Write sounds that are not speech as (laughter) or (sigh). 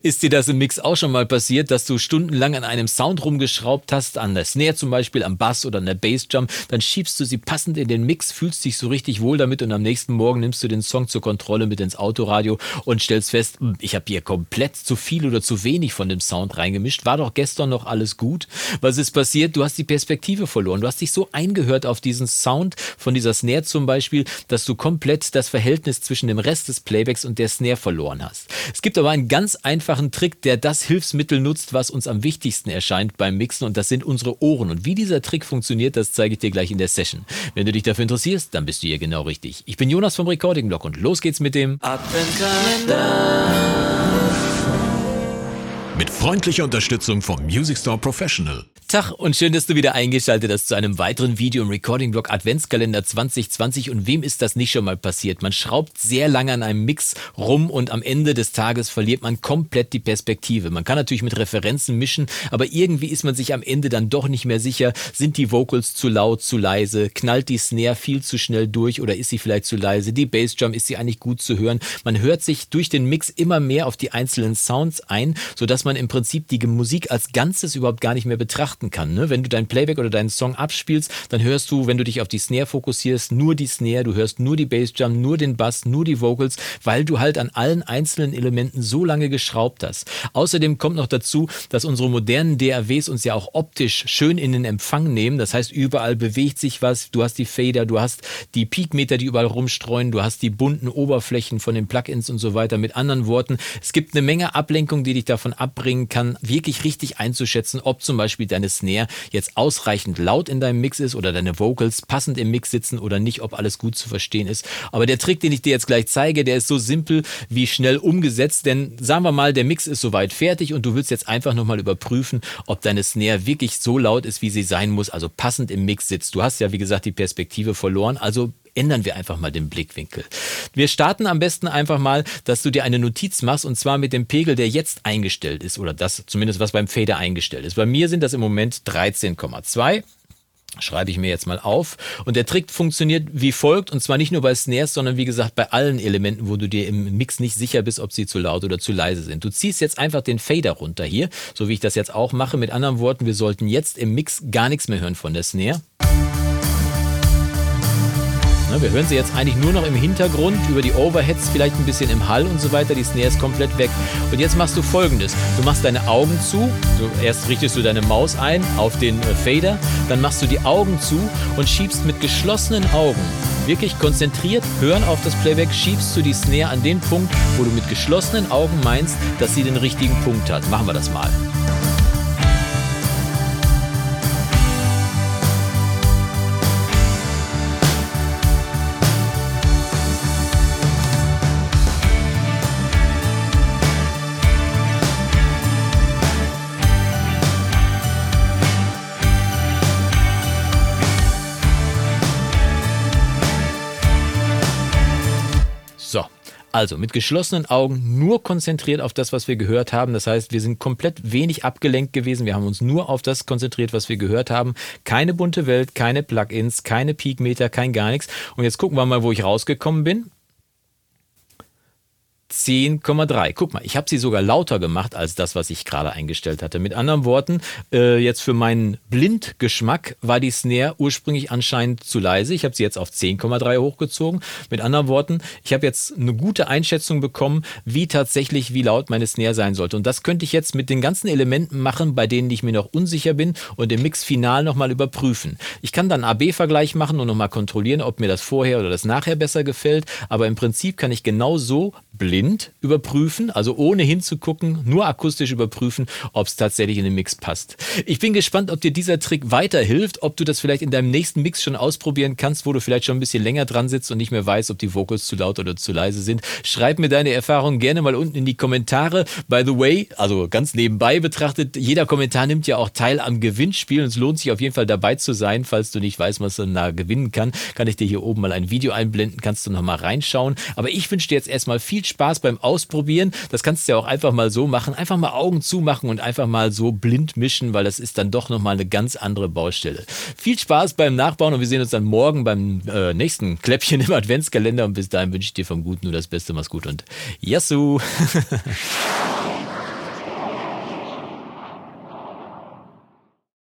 Ist dir das im Mix auch schon mal passiert, dass du stundenlang an einem Sound rumgeschraubt hast, an der Snare zum Beispiel, am Bass oder an der Bassdrum, dann schiebst du sie passend in den Mix, fühlst dich so richtig wohl damit und am nächsten Morgen nimmst du den Song zur Kontrolle mit ins Autoradio und stellst fest, hm, ich habe hier komplett zu viel oder zu wenig von dem Sound reingemischt, war doch gestern noch alles gut. Was ist passiert? Du hast die Perspektive verloren, du hast dich so eingehört auf diesen Sound von dieser Snare zum Beispiel, dass du komplett das Verhältnis zwischen dem Rest des Playbacks und der Snare verloren hast. Es gibt aber einen ganz einfachen einfachen Trick, der das Hilfsmittel nutzt, was uns am wichtigsten erscheint beim Mixen und das sind unsere Ohren. Und wie dieser Trick funktioniert, das zeige ich dir gleich in der Session. Wenn du dich dafür interessierst, dann bist du hier genau richtig. Ich bin Jonas vom Recording Blog und los geht's mit dem Adventkalender. Mit freundlicher Unterstützung vom Music Store Professional. Tag und schön, dass du wieder eingeschaltet hast zu einem weiteren Video im Recording-Blog Adventskalender 2020. Und wem ist das nicht schon mal passiert? Man schraubt sehr lange an einem Mix rum und am Ende des Tages verliert man komplett die Perspektive. Man kann natürlich mit Referenzen mischen, aber irgendwie ist man sich am Ende dann doch nicht mehr sicher, sind die Vocals zu laut, zu leise, knallt die Snare viel zu schnell durch oder ist sie vielleicht zu leise? Die Bassdrum, ist sie eigentlich gut zu hören? Man hört sich durch den Mix immer mehr auf die einzelnen Sounds ein, sodass man im Prinzip die Musik als Ganzes überhaupt gar nicht mehr betrachtet betrachten kann. Ne? Wenn du dein Playback oder deinen Song abspielst, dann hörst du, wenn du dich auf die Snare fokussierst, nur die Snare, du hörst nur die Bassdrum, nur den Bass, nur die Vocals, weil du halt an allen einzelnen Elementen so lange geschraubt hast. Außerdem kommt noch dazu, dass unsere modernen DAWs uns ja auch optisch schön in den Empfang nehmen. Das heißt, überall bewegt sich was. Du hast die Fader, du hast die Peakmeter, die überall rumstreuen, du hast die bunten Oberflächen von den Plugins und so weiter. Mit anderen Worten, es gibt eine Menge Ablenkung, die dich davon abbringen kann, wirklich richtig einzuschätzen, ob zum Beispiel deine deine Snare jetzt ausreichend laut in deinem Mix ist oder deine Vocals passend im Mix sitzen oder nicht, ob alles gut zu verstehen ist. Aber der Trick, den ich dir jetzt gleich zeige, der ist so simpel wie schnell umgesetzt, denn sagen wir mal, der Mix ist soweit fertig und du willst jetzt einfach nochmal überprüfen, ob deine Snare wirklich so laut ist, wie sie sein muss, also passend im Mix sitzt. Du hast ja, wie gesagt, die Perspektive verloren, also ändern wir einfach mal den Blickwinkel. Wir starten am besten einfach mal, dass du dir eine Notiz machst und zwar mit dem Pegel, der jetzt eingestellt ist oder das zumindest was beim Fader eingestellt ist. Bei mir sind das im Moment 13,2 schreibe ich mir jetzt mal auf. Und der Trick funktioniert wie folgt, und zwar nicht nur bei Snares, sondern wie gesagt bei allen Elementen, wo du dir im Mix nicht sicher bist, ob sie zu laut oder zu leise sind. Du ziehst jetzt einfach den Fader runter hier, so wie ich das jetzt auch mache. Mit anderen Worten, wir sollten jetzt im Mix gar nichts mehr hören von der Snare. Ne, wir hören sie jetzt eigentlich nur noch im Hintergrund, über die Overheads, vielleicht ein bisschen im Hall und so weiter. Die Snare ist komplett weg. Und jetzt machst du folgendes. Du machst deine Augen zu. Du, erst richtest du deine Maus ein auf den äh, Fader. Dann machst du die Augen zu und schiebst mit geschlossenen Augen, wirklich konzentriert hören auf das Playback, schiebst du die Snare an den Punkt, wo du mit geschlossenen Augen meinst, dass sie den richtigen Punkt hat. Machen wir das mal. Also mit geschlossenen Augen nur konzentriert auf das, was wir gehört haben. Das heißt, wir sind komplett wenig abgelenkt gewesen. Wir haben uns nur auf das konzentriert, was wir gehört haben. Keine bunte Welt, keine Plugins, keine Peakmeter, kein gar nichts. Und jetzt gucken wir mal, wo ich rausgekommen bin. 10,3. Guck mal, ich habe sie sogar lauter gemacht als das, was ich gerade eingestellt hatte. Mit anderen Worten, äh, jetzt für meinen Blindgeschmack war die Snare ursprünglich anscheinend zu leise. Ich habe sie jetzt auf 10,3 hochgezogen. Mit anderen Worten, ich habe jetzt eine gute Einschätzung bekommen, wie tatsächlich, wie laut meine Snare sein sollte. Und das könnte ich jetzt mit den ganzen Elementen machen, bei denen ich mir noch unsicher bin und im Mix final nochmal überprüfen. Ich kann dann AB-Vergleich machen und nochmal kontrollieren, ob mir das vorher oder das nachher besser gefällt. Aber im Prinzip kann ich genau so blind überprüfen, also ohne hinzugucken, nur akustisch überprüfen, ob es tatsächlich in den Mix passt. Ich bin gespannt, ob dir dieser Trick weiterhilft, ob du das vielleicht in deinem nächsten Mix schon ausprobieren kannst, wo du vielleicht schon ein bisschen länger dran sitzt und nicht mehr weißt, ob die Vocals zu laut oder zu leise sind. Schreib mir deine Erfahrungen gerne mal unten in die Kommentare. By the way, also ganz nebenbei betrachtet, jeder Kommentar nimmt ja auch teil am Gewinnspiel und es lohnt sich auf jeden Fall dabei zu sein. Falls du nicht weißt, was man da gewinnen kann, kann ich dir hier oben mal ein Video einblenden, kannst du nochmal reinschauen. Aber ich wünsche dir jetzt erstmal viel Spaß beim Ausprobieren. Das kannst du ja auch einfach mal so machen. Einfach mal Augen zumachen und einfach mal so blind mischen, weil das ist dann doch nochmal eine ganz andere Baustelle. Viel Spaß beim Nachbauen und wir sehen uns dann morgen beim äh, nächsten Kläppchen im Adventskalender. Und bis dahin wünsche ich dir vom Guten nur das Beste. Mach's gut und Yassou! (laughs)